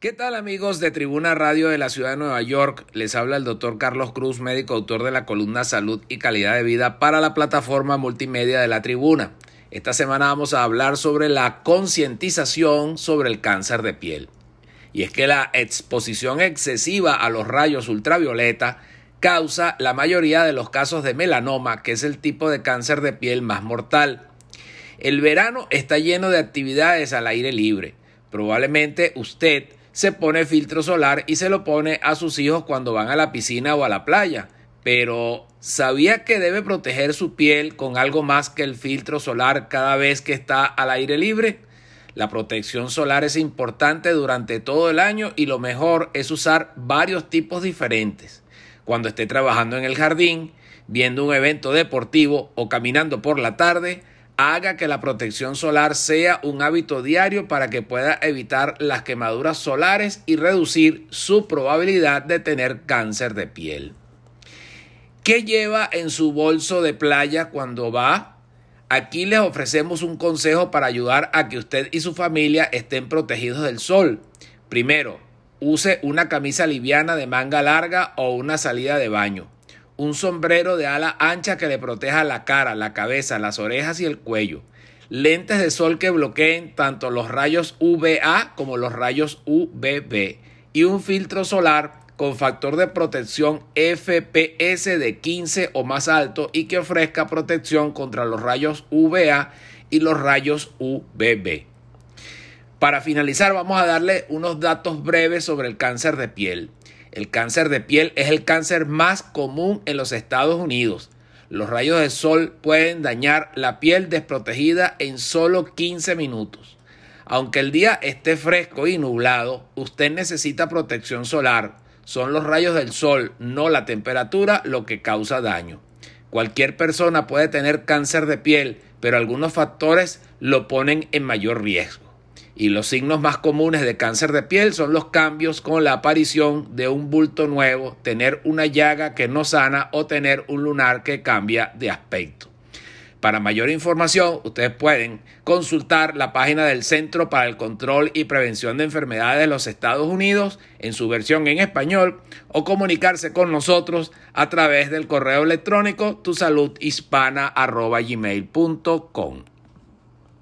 ¿Qué tal amigos de Tribuna Radio de la Ciudad de Nueva York? Les habla el doctor Carlos Cruz, médico autor de la columna Salud y Calidad de Vida para la plataforma multimedia de la Tribuna. Esta semana vamos a hablar sobre la concientización sobre el cáncer de piel. Y es que la exposición excesiva a los rayos ultravioleta causa la mayoría de los casos de melanoma, que es el tipo de cáncer de piel más mortal. El verano está lleno de actividades al aire libre. Probablemente usted se pone filtro solar y se lo pone a sus hijos cuando van a la piscina o a la playa. Pero ¿sabía que debe proteger su piel con algo más que el filtro solar cada vez que está al aire libre? La protección solar es importante durante todo el año y lo mejor es usar varios tipos diferentes. Cuando esté trabajando en el jardín, viendo un evento deportivo o caminando por la tarde, haga que la protección solar sea un hábito diario para que pueda evitar las quemaduras solares y reducir su probabilidad de tener cáncer de piel. ¿Qué lleva en su bolso de playa cuando va? Aquí les ofrecemos un consejo para ayudar a que usted y su familia estén protegidos del sol. Primero, use una camisa liviana de manga larga o una salida de baño un sombrero de ala ancha que le proteja la cara, la cabeza, las orejas y el cuello, lentes de sol que bloqueen tanto los rayos UVA como los rayos UVB y un filtro solar con factor de protección FPS de 15 o más alto y que ofrezca protección contra los rayos UVA y los rayos UVB. Para finalizar vamos a darle unos datos breves sobre el cáncer de piel. El cáncer de piel es el cáncer más común en los Estados Unidos. Los rayos de sol pueden dañar la piel desprotegida en solo 15 minutos. Aunque el día esté fresco y nublado, usted necesita protección solar. Son los rayos del sol, no la temperatura, lo que causa daño. Cualquier persona puede tener cáncer de piel, pero algunos factores lo ponen en mayor riesgo. Y los signos más comunes de cáncer de piel son los cambios con la aparición de un bulto nuevo, tener una llaga que no sana o tener un lunar que cambia de aspecto. Para mayor información, ustedes pueden consultar la página del Centro para el Control y Prevención de Enfermedades de los Estados Unidos en su versión en español o comunicarse con nosotros a través del correo electrónico tusaludhispana.gmail.com.